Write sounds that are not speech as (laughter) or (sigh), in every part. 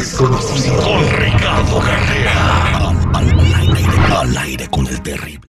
desconocido. Con Ricardo Carrera. Al, aire con el terrible.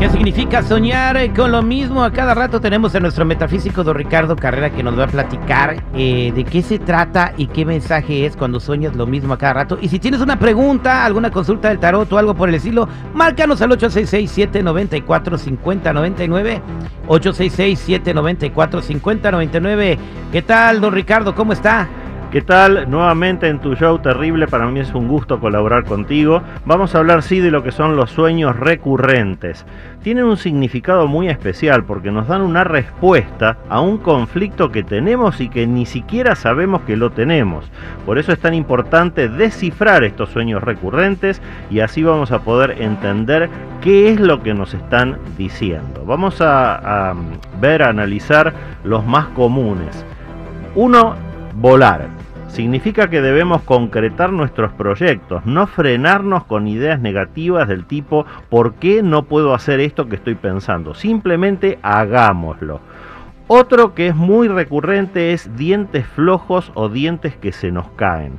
¿Qué significa soñar con lo mismo? A cada rato tenemos a nuestro metafísico don Ricardo Carrera que nos va a platicar eh, de qué se trata y qué mensaje es cuando sueñas lo mismo a cada rato. Y si tienes una pregunta, alguna consulta del tarot o algo por el estilo, márcanos al 866-794-5099. 866-794-5099. ¿Qué tal, don Ricardo? ¿Cómo está? ¿Qué tal? Nuevamente en tu show terrible, para mí es un gusto colaborar contigo. Vamos a hablar sí de lo que son los sueños recurrentes. Tienen un significado muy especial porque nos dan una respuesta a un conflicto que tenemos y que ni siquiera sabemos que lo tenemos. Por eso es tan importante descifrar estos sueños recurrentes y así vamos a poder entender qué es lo que nos están diciendo. Vamos a, ver, analizar los más comunes. Uno, volar significa que debemos concretar nuestros proyectos, no frenarnos con ideas negativas del tipo ¿por qué no puedo hacer esto que estoy pensando? Simplemente hagámoslo. Otro que es muy recurrente es dientes flojos o dientes que se nos caen.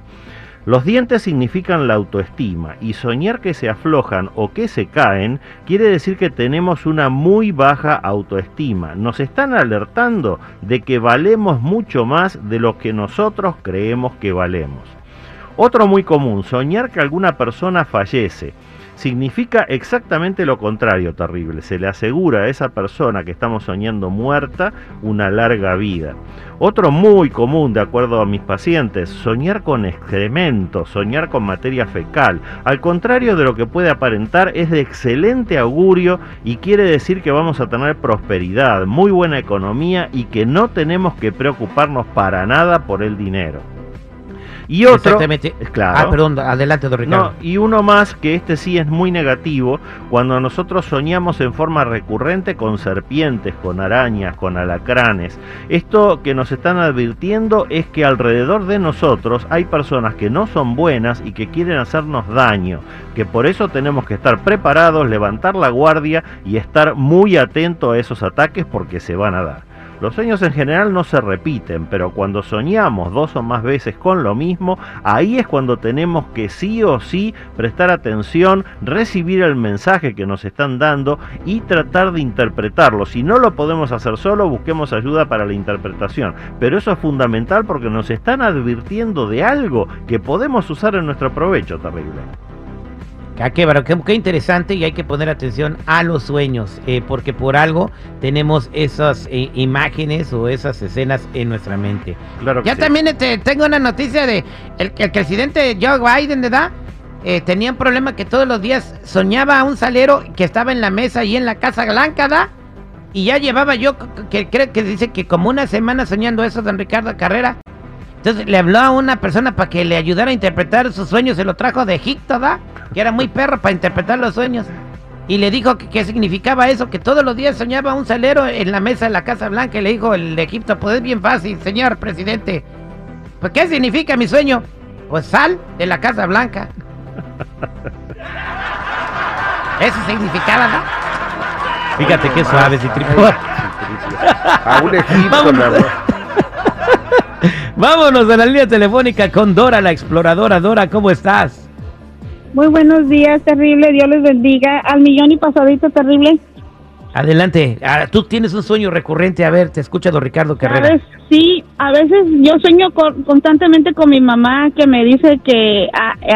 Los dientes significan la autoestima y soñar que se aflojan o que se caen quiere decir que tenemos una muy baja autoestima. Nos están alertando de que valemos mucho más de lo que nosotros creemos que valemos. Otro muy común, soñar que alguna persona fallece significa exactamente lo contrario terrible. Se le asegura a esa persona que estamos soñando muerta una larga vida. Otro muy común, de acuerdo a mis pacientes, soñar con excremento, soñar con materia fecal. Al contrario de lo que puede aparentar, es de excelente augurio y quiere decir que vamos a tener prosperidad, muy buena economía y que no tenemos que preocuparnos para nada por el dinero. Y otro, Exactamente. claro. Ah, perdón, adelante, don Ricardo. No, y uno más que este sí es muy negativo, cuando nosotros soñamos en forma recurrente con serpientes, con arañas, con alacranes. Esto que nos están advirtiendo es que alrededor de nosotros hay personas que no son buenas y que quieren hacernos daño, que por eso tenemos que estar preparados, levantar la guardia y estar muy atento a esos ataques porque se van a dar. Los sueños en general no se repiten, pero cuando soñamos dos o más veces con lo mismo, ahí es cuando tenemos que sí o sí prestar atención, recibir el mensaje que nos están dando y tratar de interpretarlo. Si no lo podemos hacer solo, busquemos ayuda para la interpretación. Pero eso es fundamental porque nos están advirtiendo de algo que podemos usar en nuestro provecho terrible. Ah, qué, qué, qué interesante y hay que poner atención a los sueños, eh, porque por algo tenemos esas eh, imágenes o esas escenas en nuestra mente. Claro Ya sí. también este, tengo una noticia de el, el presidente Joe Biden, ¿verdad? Eh, tenía un problema que todos los días soñaba a un salero que estaba en la mesa y en la Casa Blanca, ¿da? Y ya llevaba yo, que creo que dice que como una semana soñando eso, don Ricardo Carrera. Entonces le habló a una persona para que le ayudara a interpretar sus sueños, se lo trajo de Egipto, ¿da? Que era muy perro para interpretar los sueños. Y le dijo que, que significaba eso, que todos los días soñaba un salero en la mesa de la Casa Blanca. Y le dijo el de Egipto, pues es bien fácil, señor presidente. Pues ¿qué significa mi sueño? Pues sal de la Casa Blanca. (laughs) Eso significaba, ¿no? Fíjate qué suave, si A un Egipto, Vámonos. a la línea telefónica con Dora, la exploradora. Dora, ¿cómo estás? Muy buenos días, terrible. Dios les bendiga. Al millón y pasadito, terrible. Adelante. Ah, tú tienes un sueño recurrente. A ver, te escucha don Ricardo Carrera. ¿Sabes? Sí, a veces yo sueño con- constantemente con mi mamá que me dice que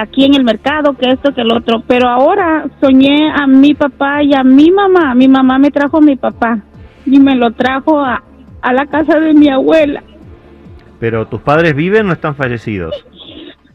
aquí en el mercado, que esto, que el otro. Pero ahora soñé a mi papá y a mi mamá. Mi mamá me trajo a mi papá y me lo trajo a, a la casa de mi abuela. Pero tus padres viven o están fallecidos.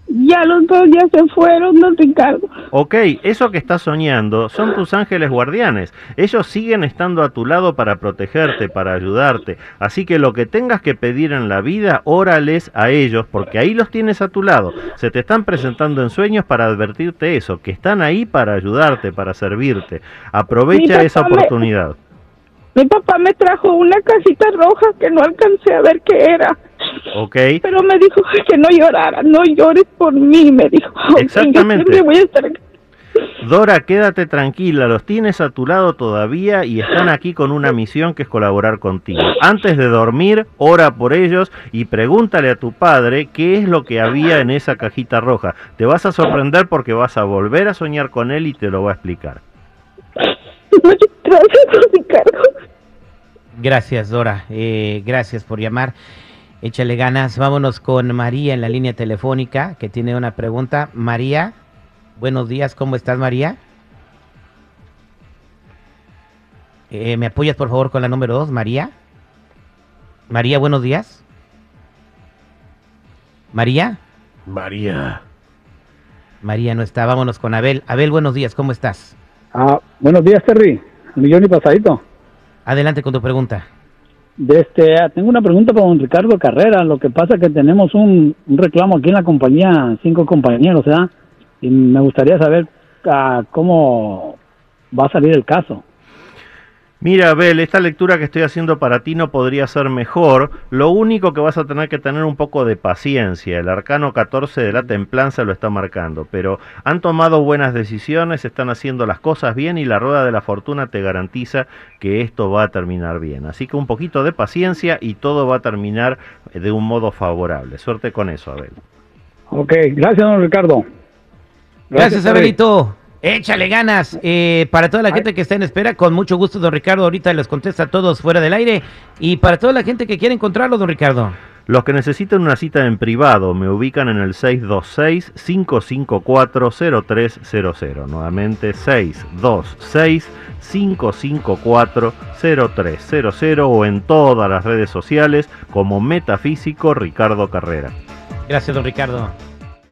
Ya los dos ya se fueron, don Ricardo. Ok, eso que estás soñando son tus ángeles guardianes. Ellos siguen estando a tu lado para protegerte, para ayudarte. Así que lo que tengas que pedir en la vida, órales a ellos, porque ahí los tienes a tu lado. Se te están presentando en sueños para advertirte eso, que están ahí para ayudarte, para servirte. Aprovecha esa me- oportunidad. Mi papá me trajo una casita roja que no alcancé a ver qué era. Ok, Pero me dijo que no llorara, no llores por mí, me dijo. (laughs) Exactamente. Yo siempre voy a estar Dora, quédate tranquila, los tienes a tu lado todavía y están aquí con una misión que es colaborar contigo. Antes de dormir, ora por ellos y pregúntale a tu padre qué es lo que había en esa cajita roja. Te vas a sorprender porque vas a volver a soñar con él y te lo va a explicar. Muchas gracias, Ricardo. Gracias, Dora. Eh, gracias por llamar. Échale ganas. Vámonos con María en la línea telefónica que tiene una pregunta. María, buenos días. ¿Cómo estás, María? Eh, ¿Me apoyas, por favor, con la número dos, María? María, buenos días. María. María. María no está. Vámonos con Abel. Abel, buenos días. ¿Cómo estás? Ah, buenos días, Terry. Un millón y pasadito. Adelante con tu pregunta. De este, ah, tengo una pregunta para don Ricardo Carrera. Lo que pasa es que tenemos un, un reclamo aquí en la compañía, cinco compañeros, ¿verdad? Y me gustaría saber ah, cómo va a salir el caso. Mira, Abel, esta lectura que estoy haciendo para ti no podría ser mejor. Lo único que vas a tener que tener un poco de paciencia. El arcano 14 de la templanza lo está marcando. Pero han tomado buenas decisiones, están haciendo las cosas bien y la rueda de la fortuna te garantiza que esto va a terminar bien. Así que un poquito de paciencia y todo va a terminar de un modo favorable. Suerte con eso, Abel. Ok, gracias, don Ricardo. Gracias, Terry. Abelito. Échale ganas. Eh, para toda la gente que está en espera, con mucho gusto, don Ricardo. Ahorita los contesta a todos fuera del aire. Y para toda la gente que quiere encontrarlo, don Ricardo. Los que necesiten una cita en privado me ubican en el 626-554-0300. Nuevamente 626-554-0300 o en todas las redes sociales como Metafísico Ricardo Carrera. Gracias, don Ricardo.